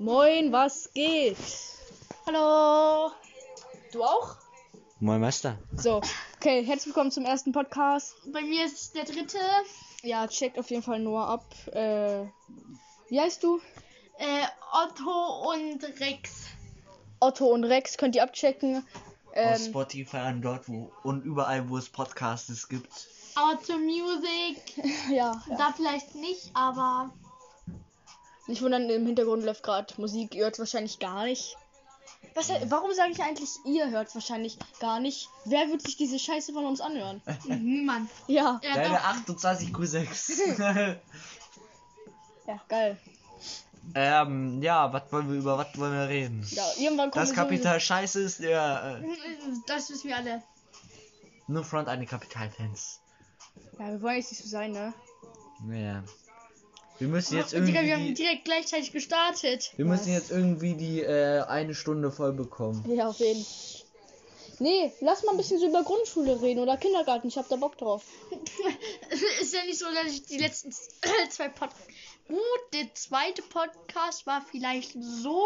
Moin, was geht? Hallo. Du auch? Moin Meister. So, okay, herzlich willkommen zum ersten Podcast. Bei mir ist der dritte. Ja, checkt auf jeden Fall Noah ab. Äh, wie heißt du? Äh, Otto und Rex. Otto und Rex könnt ihr abchecken. Auf Ähm, Spotify und dort wo und überall wo es Podcasts gibt. Aber zur Music, ja, ja. da vielleicht nicht, aber Nicht wundern, im Hintergrund läuft gerade Musik. Ihr hört wahrscheinlich gar nicht. Was, warum sage ich eigentlich, ihr hört wahrscheinlich gar nicht? Wer wird sich diese Scheiße von uns anhören? niemand. Ja, Ja, Deine doch. 28 Q6. ja, geil. ähm, ja, was wollen wir über was wollen wir reden? Ja, irgendwann kommt Das Kapital Scheiße ist der äh, Das wissen wir alle. nur Front die Kapitalfans. Ja, wir wollen jetzt nicht so sein, ne? Ja. Wir müssen jetzt Oh, Digga, wir haben irgendwie direkt gleichzeitig gestartet. wir müssen jetzt irgendwie die äh, eine Stunde voll bekommen. Ja, auf jeden Fall. Nee, lass mal ein bisschen so über Grundschule reden oder Kindergarten. Ich hab da Bock drauf. ist ja nicht so, dass ich die letzten zwei Podcasts. Gut, der zweite Podcast war vielleicht so,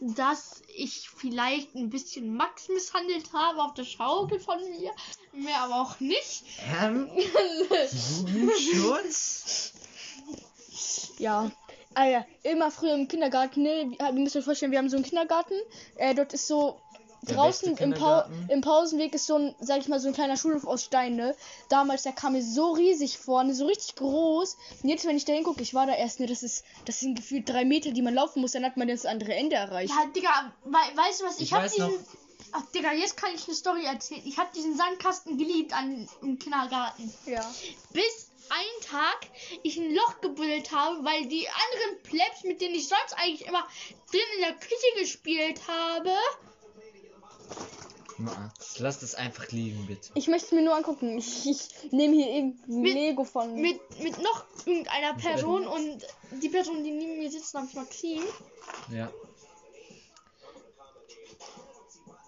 dass ich vielleicht ein bisschen Max misshandelt habe auf der Schaukel von mir. Mehr aber auch nicht. Ähm, Jugendschutz? Ja. Ah ja, immer früher im Kindergarten, ne? Wir- müsst euch vorstellen, wir haben so einen Kindergarten. Äh, dort ist so Der draußen im, Kindergarten. im Pausenweg ist so ein, sag ich mal, so ein kleiner Schulhof aus Stein, ne? Damals, der kam mir so riesig vor, ne? So richtig groß. Und jetzt, wenn ich da hingucke, ich war da erst, ne? Das ist, das sind gefühlt drei Meter, die man laufen muss, dann hat man das andere Ende erreicht. Ja, Digga, wei weißt du was? Ich, Ich hab weiß diesen. noch- Ach, Digga, jetzt kann ich eine Story erzählen. Ich hab diesen Sandkasten geliebt an, im Kindergarten. Ja. Bis ein Tag ich ein Loch gebuddelt habe, weil die anderen Plebs, mit denen ich sonst eigentlich immer drin in der Küche gespielt habe, Max, lass das einfach liegen, bitte. Ich möchte es mir nur angucken. Ich, ich nehme hier eben Mit- Lego von. mit, mit noch irgendeiner Person und die Person, die neben mir sitzt, namens Maxim, Ja.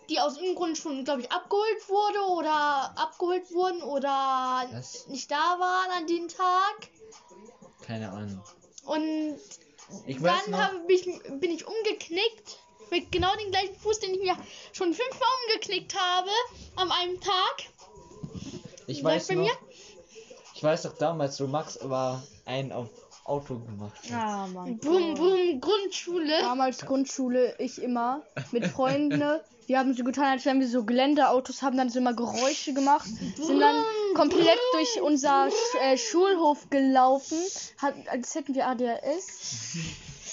Die aus irgendeinem Grund schon, glaube ich, abgeholt wurde oder abgeholt wurden oder Was? nicht da waren an dem Tag. Keine Ahnung. Und Ich dann noch. habe ich, bin ich umgeknickt. Mit genau dem gleichen Fuß, den ich mir schon fünfmal umgeknickt habe. An einem Tag. Ich weiß bei noch. mir? Ich weiß noch damals, wo Max aber einen auf Auto gemacht hat. ah, Mann. Boom, boom, Grundschule. Damals Grundschule, ich immer mit Freunden. Wir haben so getan, als wären wir so Geländeautos, haben dann so immer Geräusche gemacht, sind dann komplett durch unser Sch äh, Schulhof gelaufen, hat, als hätten wir ADHS.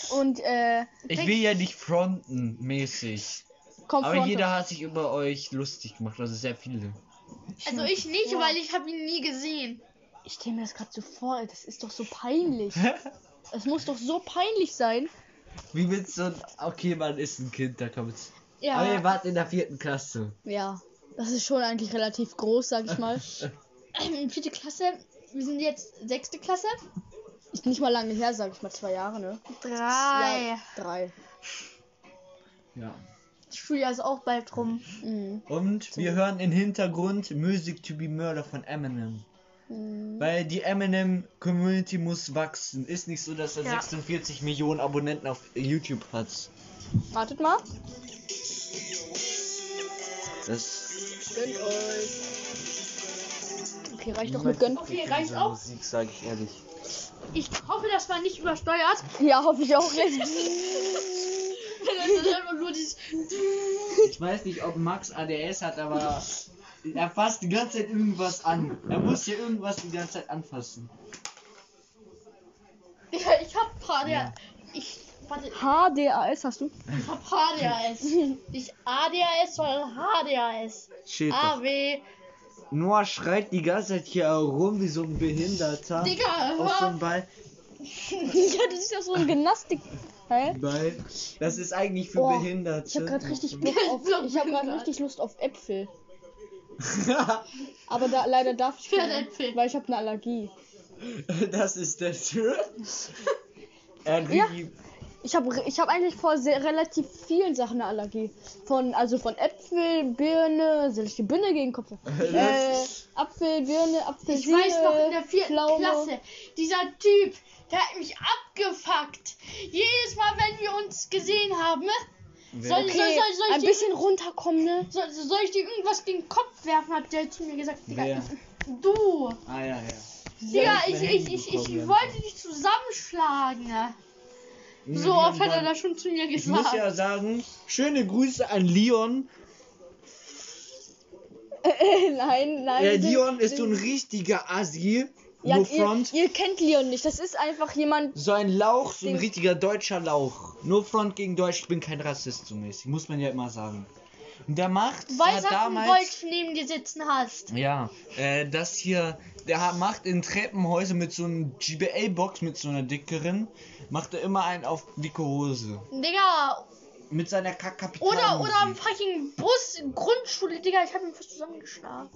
Und äh, Ich will ja nicht fronten, mäßig. kommt Aber vor jeder hat sich über euch lustig gemacht, also sehr viele. Also ich nicht, weil ich habe ihn nie gesehen. Ich stelle mir das gerade so vor, das ist doch so peinlich. Es muss doch so peinlich sein. Wie willst du. Okay, man ist ein Kind, da kommt's. Ja. Aber ihr wart in der vierten Klasse. Ja, das ist schon eigentlich relativ groß, sag ich mal. Ähm, vierte Klasse. Wir sind jetzt sechste Klasse. Ist nicht mal lange her, sag ich mal, zwei Jahre, ne? Drei. Ja, drei. Ja. Das Schuljahr ist auch bald rum. Mhm. Und wir hören im Hintergrund Music to be Murder von Eminem. Mhm. Weil die Eminem Community muss wachsen. Ist nicht so, dass er Ja. 46 Millionen Abonnenten auf YouTube hat. Wartet mal. Das Gönnt euch. Okay, reicht doch mit Gönn. Okay, reicht auch. Musik, sage ich ehrlich. Ich hoffe, das war nicht übersteuert. Ja, hoffe ich auch. Ich weiß nicht, ob Max ADS hat, aber er fasst die ganze Zeit irgendwas an. Er muss hier irgendwas die ganze Zeit anfassen. Ja, ich hab HDR. Ja. Ich. Warte, HDAS hast du? ich hab HDRS. Nicht ADHS, sondern HDRS. Shit. AW. Noah schreit die ganze Zeit hier rum wie so ein Behinderter. Digga, Auf so Ball. ja, das ist ja so ein Gymnastik. Ball. Das ist eigentlich für Oh, Behinderte. Ich habe gerade richtig Lust auf. Ich habe gerade richtig Lust auf Äpfel. Aber da leider darf ich keine, Pferdäpfel. weil ich habe eine Allergie. das ist der Tür. Ja. Ich habe ich hab eigentlich vor sehr, relativ vielen Sachen eine Allergie. Von, also von Äpfel, Birne, soll ich die Birne gegen Kopf? äh, Apfel, Birne, Apfel, Ich weiß noch in der vierten Pflaume. Klasse, dieser Typ, der hat mich abgefuckt. Jedes Mal, wenn wir uns gesehen haben? Soll, Okay, soll, soll, soll, ich ein dir, bisschen runterkommen, ne? soll, soll ich dir irgendwas gegen den Kopf werfen? Hat der zu mir gesagt. Digga, Wer? du. Ah, ja, ja. Digga, ich, ich ich, ich, ich wollte dich zusammenschlagen. So oft hat er das schon zu mir Ich muss gesagt. ja sagen, schöne Grüße an Leon. nein, nein. Der Leon ist so ein richtiger Assi. Ja, ihr, front. ihr kennt Leon nicht. Das ist einfach jemand. So ein Lauch, so ein richtiger deutscher Lauch. No front gegen Deutsch, ich bin kein Rassist so mäßig, muss man ja immer sagen. Und der macht, Weil du damals, Wolf neben dir sitzen hast. ja, äh, das hier, der macht in Treppenhäuser mit so einer GBA-Box, mit so einer dickeren, macht er immer einen auf dicke Hose. Digga, Mit seiner Kackkapital. oder, oder am fucking Bus, Grundschule, Digga, ich hab ihn fast zusammengeschlagen.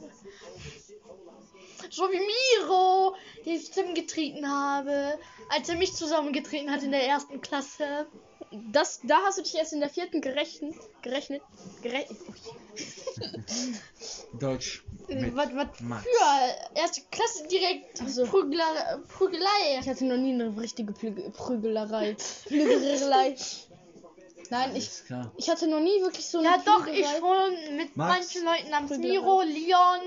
So wie Miro, den ich zusammengetreten habe, als er mich zusammengetreten hat in der ersten Klasse. Das, da hast du dich erst in der vierten gerechnet. Gerechnet. Gerechnet. Deutsch. Mit Was, was Max. für erste Klasse direkt Ach so. Prügler, Prügelei. Ich hatte noch nie eine richtige Prügelerei. Prügelerei. Nein, ich, ich hatte noch nie wirklich so eine Ja doch, ich Prügelei. schon mit Max? manchen Leuten namens Prügelei. Miro, Leon.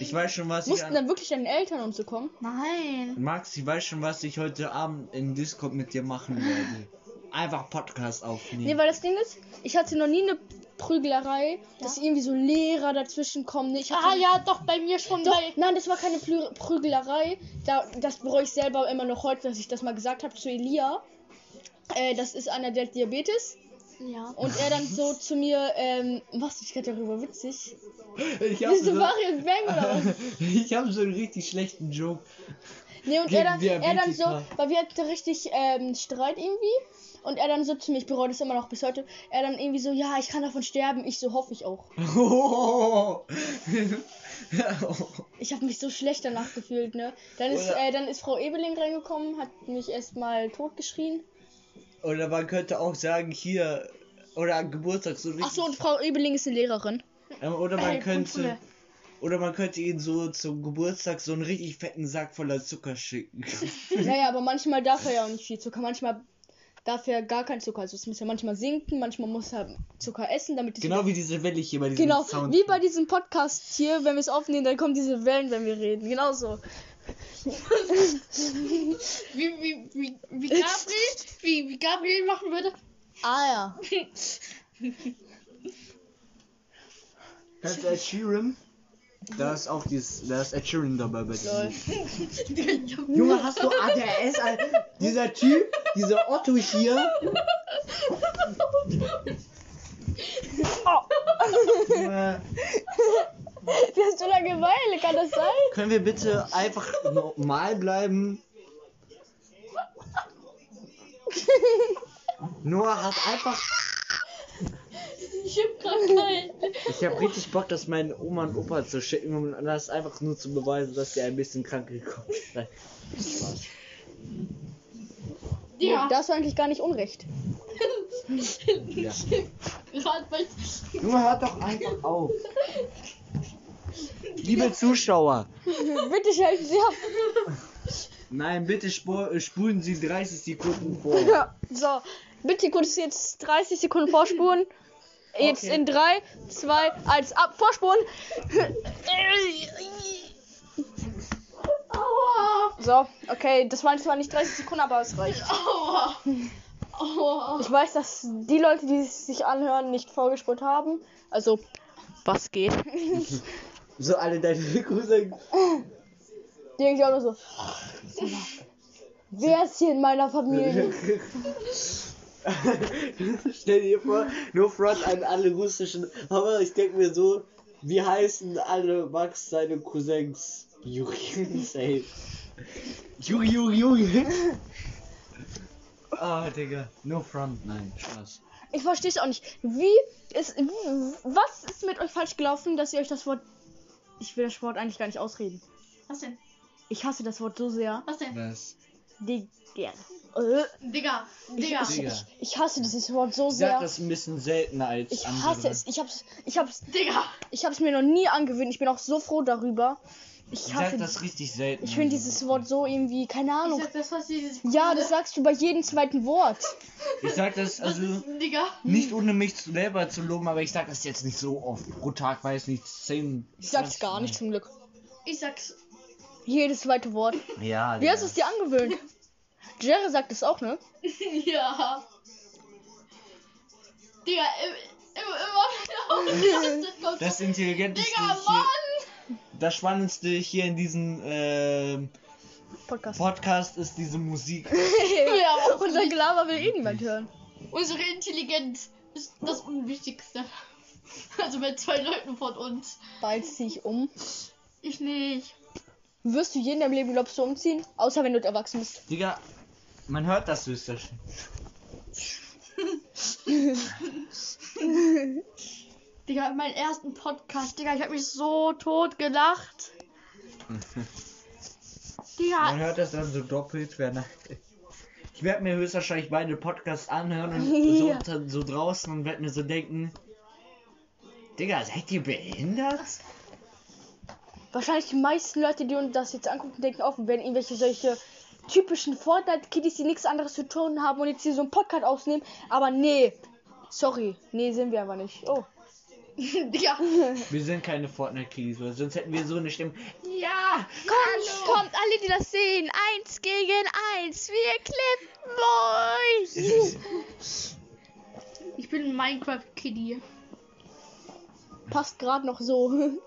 Ich weiß schon, was ich Mussten an... dann wirklich deine Eltern und so kommen? Nein. Max, ich weiß schon, was ich heute Abend in Discord mit dir machen werde. Einfach Podcast aufnehmen. Nee, weil das Ding ist, ich hatte noch nie eine Prügelerei, dass irgendwie so Lehrer dazwischen kommen. Ich hatte, Ah ja, doch, bei mir schon Doch, bei. nein, das war keine Plü Prügelerei. Da, das bereue ich selber immer noch heute, dass ich das mal gesagt habe zu Elia. Äh, das ist einer, der hat Diabetes. Ja. Und er dann so zu mir, ähm, machst du dich gerade darüber witzig? ich hab Bist du so, Marius Bang oder was? ich hab so einen richtig schlechten Joke. Nee, und er dann, er dann so, weil wir hatten richtig ähm, Streit irgendwie. Und er dann so zu mir, ich bereue das immer noch bis heute. Er dann irgendwie so, ja, ich kann davon sterben. Ich so, hoffe ich auch. Ich habe mich so schlecht danach gefühlt, ne? Dann ist, äh, dann ist Frau Ebeling reingekommen, hat mich erstmal totgeschrien. Oder man könnte auch sagen, hier, oder an Geburtstag so richtig. Ach so, und Frau Ebeling ist eine Lehrerin. Ähm, oder man Äh, könnte. Oder man könnte ihn so zum Geburtstag so einen richtig fetten Sack voller Zucker schicken. naja, aber manchmal darf er ja auch nicht viel Zucker. Manchmal darf er gar keinen Zucker. Also es muss ja manchmal sinken, manchmal muss er Zucker essen, damit es genau wie diese Welle hier bei diesem Genau, Sound. wie bei diesem Podcast hier, wenn wir es aufnehmen, dann kommen diese Wellen, wenn wir reden. Genauso. Wie, wie, wie, wie Gabriel, wie, wie Gabriel machen würde. Ah ja. Kennst du Ed Sheeran? Da ist auch dieses, da ist Ed Sheeran dabei bei diesem. Junge, hast du ADS? Alter? Dieser Typ, dieser Otto hier. Junge, Hast so lange Weile, kann das sein? können wir bitte einfach normal bleiben? Noah hat einfach. Ich hab grad keinen. Ich habe richtig Bock, das meinen Oma und Opa zu schicken, um das einfach nur zu beweisen, dass sie ein bisschen krank gekommen sind. Spaß. Ja. Da hast du eigentlich gar nicht Unrecht. Ja. Gerade. Junge, hört doch einfach auf. Liebe Zuschauer, Bitte schalten Sie ab. nein, bitte äh, spulen Sie 30 Sekunden vor. Ja, so. Bitte kurz jetzt 30 Sekunden vorspulen. Jetzt Okay. in 3, 2, 1, ab, vorspulen. Aua. So, okay, das waren zwar nicht 30 Sekunden, aber es reicht. Aua. Aua. Ich weiß, dass die Leute, die es sich anhören, nicht vorgespult haben. Also, was geht? So alle deine Cousins. Die denken sich auch nur so. "Sag mal, Wer ist hier in meiner Familie? Stell dir vor, nur Front an alle russischen. Aber ich denke mir so, wie heißen alle Max seine Cousins? Juri, safe. Juri, Juri, Juri. Ah, Digga, no front, nein, Spaß. Ich verstehe es auch nicht. Wie ist. Wie, was ist mit euch falsch gelaufen, dass ihr euch das Wort. Ich will das Wort eigentlich gar nicht ausreden. Was denn? Ich hasse das Wort so sehr. Was denn? Was? Digga. Äh, Digga. Ich, Digga. ich, ich, ich hasse dieses Wort so Ich sag sehr. das ein bisschen seltener als Ich andere. hasse es. Ich hab's, ich hab's, Digga. ich hab's mir noch nie angewöhnt. Ich bin auch so froh darüber. Ich Ich hasse sag das richtig selten. Ich finde dieses Wort so irgendwie, keine Ich Ahnung. sag das fast jedes Ja, das sagst du bei jedem zweiten Wort. Ich sag das Was also nicht ohne mich selber zu loben, aber ich sag das jetzt nicht so oft. Pro Tag weiß nicht 10. Ich sag's gar nicht zum Glück. Ich sag's. Jedes zweite Wort. Ja, Wie hast du es dir angewöhnt? Jerry sagt es auch, ne? ja. Digga, immer, immer, immer. Das intelligenteste Digga, Mann! Das spannendste hier in diesem ähm, Podcast. Podcast ist diese Musik. Ja, Unser Gelaber will eh niemand hören. Unsere Intelligenz ist das Unwichtigste. Also bei zwei Leuten von uns. Bald zieh ich um. Ich nicht. Wirst du je in deinem Leben, glaubst du, umziehen? Außer wenn du erwachsen bist. Digga, man hört das höchstwahrscheinlich. Digga, meinen ersten Podcast, Digga, ich hab mich so tot gelacht. Man Digga, hört das dann so doppelt. Wenn ich werde mir höchstwahrscheinlich beide Podcasts anhören und Ja. so, so draußen und werde mir so denken, Digga, seid ihr behindert? Wahrscheinlich die meisten Leute, die uns das jetzt angucken, denken auch, wir werden irgendwelche solche typischen Fortnite-Kiddies, die nichts anderes zu tun haben und jetzt hier so einen Podcast aufnehmen. Aber nee. Sorry. Nee, sind wir aber nicht. Oh. Digga. Wir sind keine Fortnite-Kiddies, weil sonst hätten wir so eine Stimme. Ja! Kommt, kommt alle, die das sehen. Eins gegen eins. Wir klippen euch. Ich bin ein Minecraft-Kiddie. Passt gerade noch so.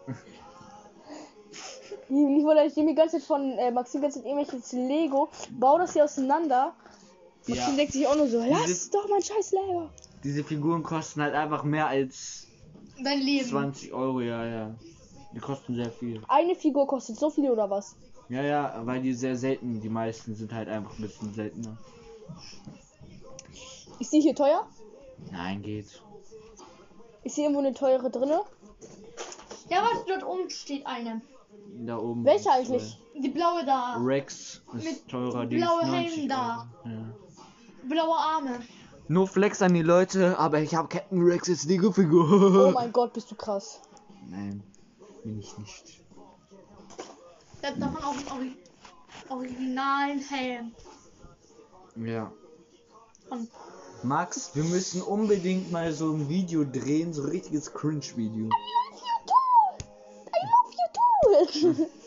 Ich wollte ich nehme die ganze Zeit von äh, Maxim ganze Zeit irgendwelches Lego, bau das hier auseinander. Maxim Ja. denkt sich auch nur so, lass Dieses- doch mein scheiß Lego. Diese Figuren kosten halt einfach mehr als Dein Leben. 20 Euro, ja, ja. Die kosten sehr viel. Eine Figur kostet so viel oder was? Ja, ja, weil die sehr selten, die meisten sind halt einfach ein bisschen seltener. Ist die hier teuer? Nein, geht. Ist hier irgendwo eine teure drinne? Ja, warte, dort oben steht eine. Da oben. Welche eigentlich? Die blaue da. Rex ist Mit teurer, die blaue ist 90 Helm da. Ja. Blaue Arme. Nur Flex an die Leute, aber ich habe Captain Rex als Lego-Figur. Oh mein Gott, bist du krass. Nein, bin ich nicht. Der hat davon auch einen Ori originalen Helm. Ja. Von Max, wir müssen unbedingt mal so ein Video drehen, so ein richtiges Cringe-Video. I love you too.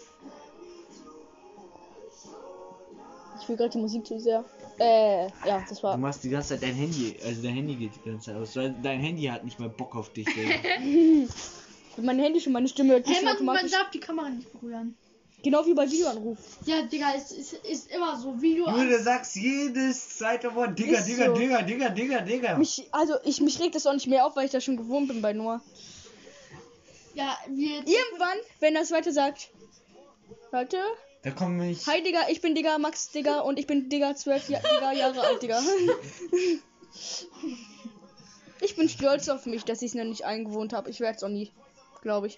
ich will gerade die Musik zu sehr. Äh, ja, das Du war. machst die ganze Zeit dein Handy, also dein Handy geht die ganze Zeit aus. weil Dein Handy hat nicht mehr Bock auf dich, Digga. Mein Handy schon meine Stimme hört Hey, nicht man, man darf die Kamera nicht berühren. Genau wie bei Videoanruf. Ja, Digga, es ist, ist immer so. Video du sagst jedes zweite Wort, Digga, Ist Digga, so. Digga, Digga, Digga, Digga. Mich, also ich mich regt das auch nicht mehr auf, weil ich das schon gewohnt bin bei Noah. Ja, wir. Irgendwann, wenn das weiter sagt. Warte. Da komme ich. Hi Digga, ich bin Digga, Max Digga und ich bin Digga 12 Ja- Digga, Jahre alt, Digga. Ich bin stolz auf mich, dass ich es noch nicht eingewohnt habe. Ich werde es auch nie, glaube ich.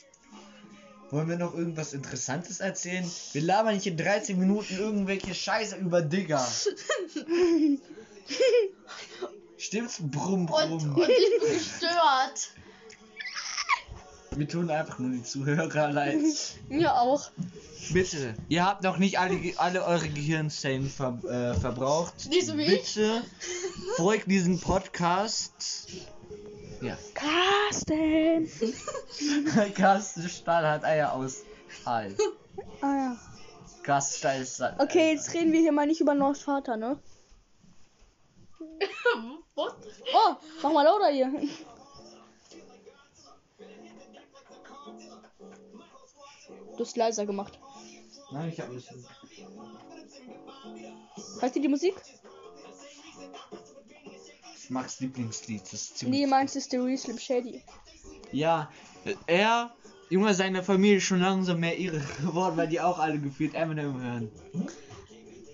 Wollen wir noch irgendwas Interessantes erzählen? Wir labern nicht in 13 Minuten irgendwelche Scheiße über Digga. Stimmt's? Brumm, Und, brumm. und ich bin gestört. Wir tun einfach nur die Zuhörer leid. Mir auch. Bitte, ihr habt noch nicht alle, alle eure Gehirnzellen ver, äh, verbraucht. Nicht so wie ich. Bitte folgt diesem Podcast. Ja. Carsten. Carsten Stahl hat Eier aus Stahl. Ah ja. Carsten Stahl ist Stahl. Okay, jetzt reden wir hier mal nicht über Noahs Vater, ne? Was? Oh, mach mal lauter hier. Du hast leiser gemacht. Nein, ich hab nicht. Ihr die Musik? Das ist Max Lieblingslied. Das ist ziemlich Nee, meins ist The Real Slim Shady. Ja, er, Junge, seine Familie ist schon langsam mehr irre geworden, weil die auch alle gefühlt Eminem hören.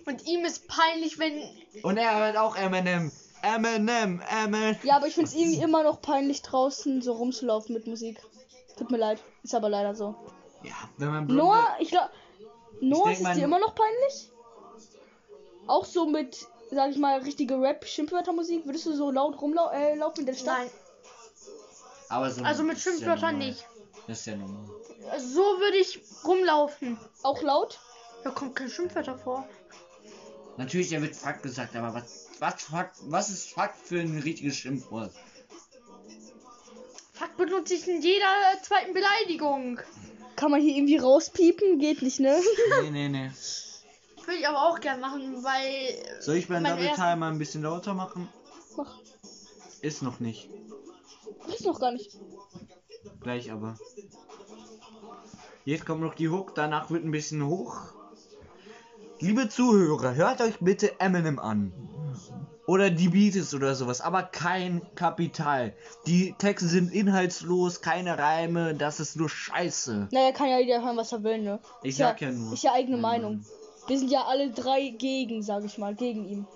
Und ihm ist peinlich, wenn. Und er hört auch Eminem. Eminem, Eminem. Ja, aber ich find's irgendwie immer noch peinlich draußen so rumzulaufen mit Musik. Tut mir leid, ist aber leider so. Ja, wenn man blonde... Noah, ich glaube, Noah ist es dir immer noch peinlich? Auch so mit, sag ich mal, richtige Rap-Schimpfwörtermusik? Würdest du so laut rumlaufen äh, laufen in der Stadt? Nein. Aber so Also mit ja Schimpfwörtern normal. nicht. Das ist ja normal. So würde ich rumlaufen. Auch laut? Da kommt kein Schimpfwörter vor. Natürlich, da wird Fuck gesagt, aber was, was, Fuck, was ist Fuck für ein richtiges Schimpfwort? Fuck benutze ich in jeder zweiten Beleidigung. Kann man hier irgendwie rauspiepen? Geht nicht, ne? Nee, nee, nee. Würde ich aber auch gern machen, weil. Soll ich beim Mein Double Time mal ein bisschen lauter machen? Mach. Ist noch nicht. Ist noch gar nicht. Gleich aber. Jetzt kommt noch die Hook, danach wird ein bisschen hoch. Liebe Zuhörer, hört euch bitte Eminem an. Oder die Beatles oder sowas, aber kein Kapital. Die Texte sind inhaltslos, keine Reime, das ist nur Scheiße. Naja, kann ja jeder hören, was er will, ne? Ich Ist sag ja nur. Ist ja eigene Meine Meinung. Wir sind ja alle drei gegen, sag ich mal, gegen ihn.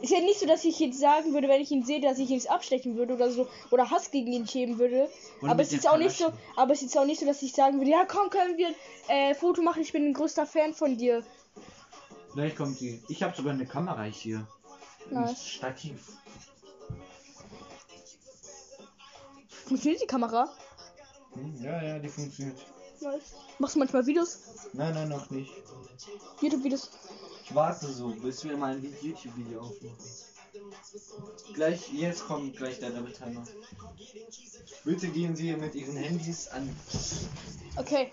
Ist ja nicht so, dass ich jetzt sagen würde, wenn ich ihn sehe, dass ich ihn abstechen würde oder so oder Hass gegen ihn heben würde. Oder aber es ist auch nicht so, aber es ist auch nicht so, dass ich sagen würde, ja komm, können wir äh, Foto machen, ich bin ein größter Fan von dir. Gleich kommt die. Ich habe sogar eine Kamera hier. Nice. Stativ. Funktioniert die Kamera? Hm, Ja, ja, die funktioniert. Nice. Machst du manchmal Videos? Nein, nein, noch nicht. YouTube-Videos? Ich warte so, bis wir mal ein YouTube-Video aufnehmen. Gleich, jetzt kommt gleich der Double Timer. Bitte gehen Sie mit Ihren Handys an. Okay.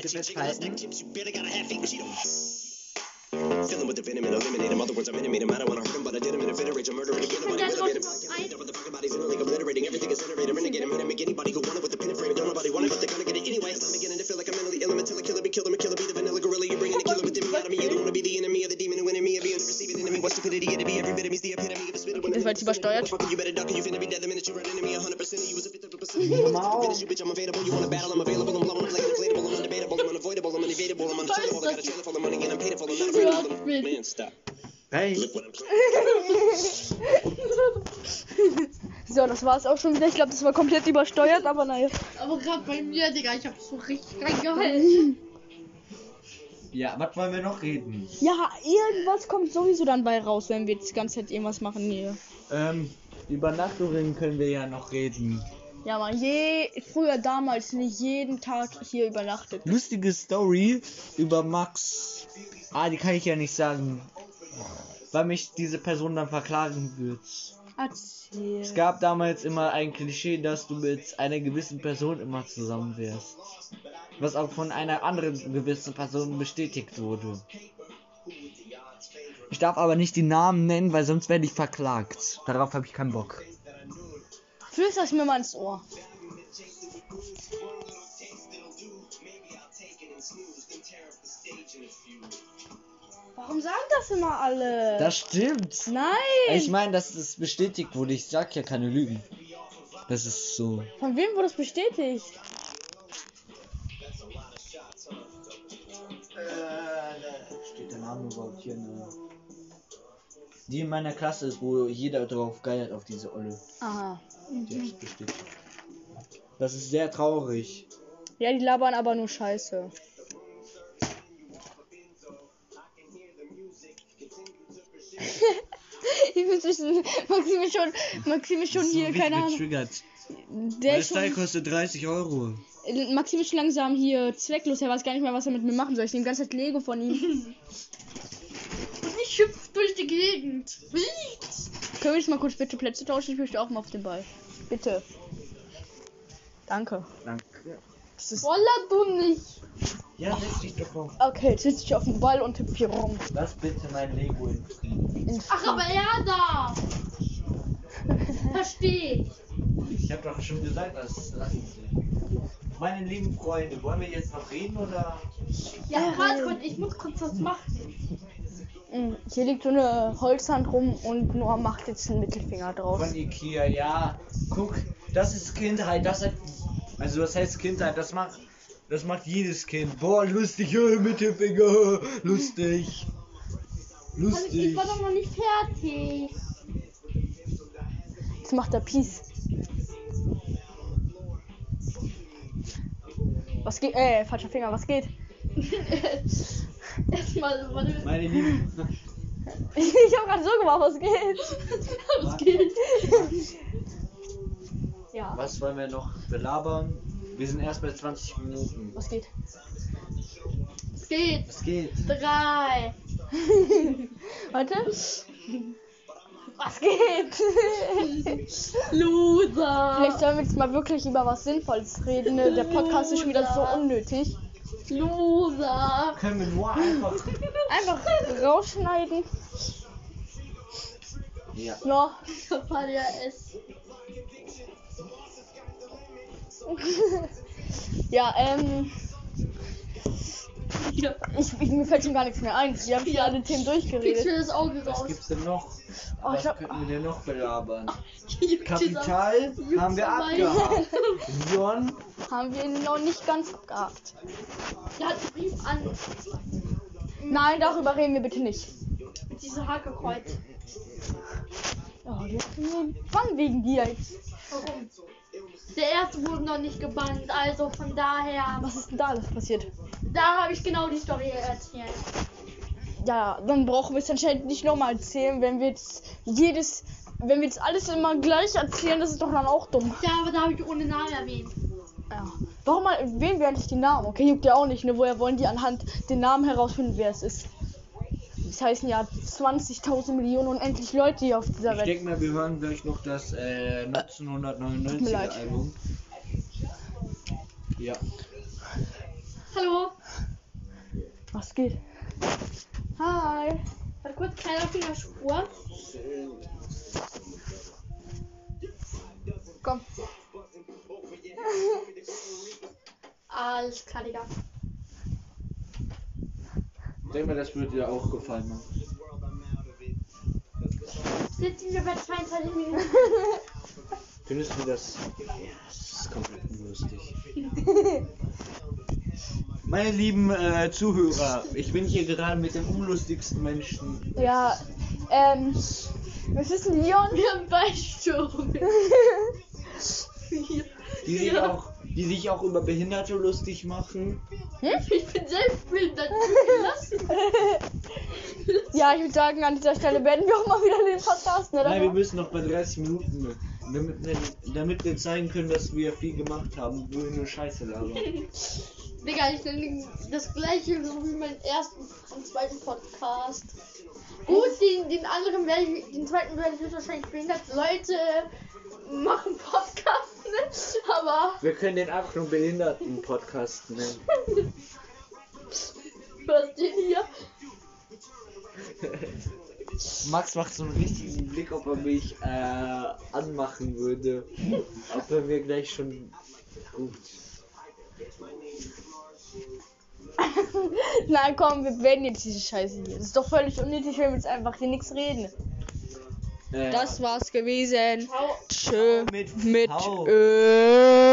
gute Weisheiten. Fill him with the venom and eliminate him. Other words, I minimate him. I don't want to hurt him, but I did him in a fit of rage. I'm murdering again. I'm eliminating him. Double the fucking body's in a league, obliterating everything is iterating. Renegade him, hit him, make anybody who wanted with the pin and frame. Don't nobody want it, but they're gonna get it anyway. I'm beginning to feel like I'm mentally ill. I'm a killer, kill me, kill him, kill be the vanilla gorilla. You're bringing a killer with him out of me. You don't want to be the enemy of the demon who enemy of being receiving enemy. What stupidity it be? Every bit of me's the epitome of a spit. Das war jetzt übersteuert. You better duck and you finna be dead the minute you run enemy. 100% of you is a fifth of a percent. You bitch, I'm available. You want to them. Man, stop. Hey, Look what I'm saying. So, das war's auch schon wieder. Ich glaube, das war komplett übersteuert, aber naja. Aber gerade bei mir, Digga, ich hab so richtig reingehalten. ja, was wollen wir noch reden? Ja, irgendwas kommt sowieso dann bei raus, wenn wir jetzt die ganze Zeit irgendwas machen. Nee. Ähm, Übernachtungen können wir ja noch reden. Ja, man, je, früher damals nicht jeden Tag hier übernachtet. Lustige Story über Max. Ah, die kann ich ja nicht sagen. Weil mich diese Person dann verklagen wird. Erzähl. Es gab damals immer ein Klischee, dass du mit einer gewissen Person immer zusammen wärst. Was auch von einer anderen gewissen Person bestätigt wurde. Ich darf aber nicht die Namen nennen, weil sonst werde ich verklagt. Darauf habe ich keinen Bock. Flüster's mir mal ins Ohr. Warum sagen das immer alle? Das stimmt. Nein! Ich meine, dass es bestätigt wurde. Ich sag ja keine Lügen. Das ist so. Von wem wurde es bestätigt? Steht der Name überhaupt hier? Ne? Die in meiner Klasse ist, wo jeder drauf geiert auf diese Olle. Aha. Die bestätigt. Das ist sehr traurig. Ja, die labern aber nur Scheiße. Zwischen Maxim ist schon, Maxim ist schon hier, keine Ahnung. getriggert. Der Teil schon, kostet 30 Euro. Maxim ist schon langsam hier zwecklos. Er weiß gar nicht mehr, was er mit mir machen soll. Ich nehme die ganze Zeit Lego von ihm. Und ich hüpf durch die Gegend. Können wir jetzt mal kurz bitte Plätze tauschen? Ich möchte auch mal auf den Ball. Bitte. Danke. Danke. Das ist Voller du nicht. Ja, setz dich doch auf. okay, jetzt sitze ich auf dem Ball und tippe hier rum. Lass bitte mein Lego in Frieden. Ach, aber er da. Versteh ich. Ich hab doch schon gesagt, das lassen Sie. Meine lieben Freunde, wollen wir jetzt noch reden oder? Ja, warte kurz, ich muss kurz was machen. Mm, Hier liegt so eine Holzhand rum und Noah macht jetzt einen Mittelfinger drauf. Von Ikea, ja. Guck, das ist Kindheit, das hat. Also das heißt Kindheit, das macht. Das macht jedes Kind. Boah, lustig, äh, Mittelfinger, lustig. Lustig. Ich war doch noch nicht fertig. Jetzt macht er Peace. Was geht? Äh, falscher Finger, was geht? Erstmal, warte. Meine Lieben, Ich hab gerade so gemacht, was geht? Was geht? Ja. was wollen wir noch belabern? Wir sind erst bei 20 Minuten. Was geht? Es geht. Was geht? Drei. Warte. Was geht? Loser. Vielleicht sollen wir jetzt mal wirklich über was Sinnvolles reden. ne? Der Podcast ist schon wieder so unnötig. Loser. Können wir nur einfach. Einfach rausschneiden. Ja. No. Papaya S. Ja, ähm, Ja. ich, ich, mir fällt schon gar nichts mehr ein. Wir haben hier alle Themen durchgeredet. du das Auge Was raus? gibt's denn noch? Oh, Was ich hab, könnten wir denn noch belabern? Kapital haben wir abgehakt. Sion, haben wir ihn noch nicht ganz gehabt. Der hat einen Brief an Nein, darüber reden wir bitte nicht. mit diesem Hakenkreuz. Oh, jetzt wann wegen dir jetzt? Warum? Der erste wurde noch nicht gebannt, also von daher. Was ist denn da alles passiert? Da habe ich genau die Story erzählt. Ja, dann brauchen wir es anscheinend nicht nochmal erzählen, wenn wir jetzt jedes, wenn wir jetzt alles immer gleich erzählen, das ist doch dann auch dumm. Ja, aber da habe ich ohne Namen erwähnt. Ja. Warum mal, erwähnen wir eigentlich den Namen? Okay, juckt ja auch nicht, ne? Woher wollen die anhand den Namen herausfinden, wer es ist? Das heißen ja 20.000 Millionen unendlich Leute hier auf dieser Ich Welt. denke mal, wir hören gleich noch das äh, Tut mir 1999 leid. Album. Ja. Hallo. Was geht? Hi. Warte kurz, kleiner Fingerspur. Komm. Alles klar, Digga. Ich denke mal, das wird dir auch gefallen. Mann. Sitzen wir bei 22 Minuten. findest du das? Ja, das ist komplett unlustig. Meine lieben äh, Zuhörer, ich bin hier gerade mit dem unlustigsten Menschen. Ja, ähm, was ist ein Leon? Wir haben Beisturung. Die sich, auch, die sich auch über Behinderte lustig machen. Ich bin selbstbehindert. Lassen. Ja, ich würde sagen, an dieser Stelle beenden wir auch mal wieder den Podcast, ne? Nein, wir müssen noch bei 30 Minuten, damit, wir- damit wir zeigen können, dass wir viel gemacht haben, wo wir nur Scheiße labern. Digga, ich nenne das gleiche so wie meinen ersten und zweiten Podcast. Gut, den, den anderen werde ich, den zweiten werde ich wahrscheinlich behindert. Leute machen Podcasts, ne? Aber Wir können den einfach nur Behinderten-Podcast nennen. was den hier? Max macht so einen richtigen Blick, ob er mich äh, anmachen würde. Ob er mir gleich schon ruft. Nein, komm, wir beenden jetzt diese Scheiße hier. Das ist doch völlig unnötig, wenn wir jetzt einfach hier nichts reden. Das war's gewesen. Ciao. Tschö. Mit Mit. Ö.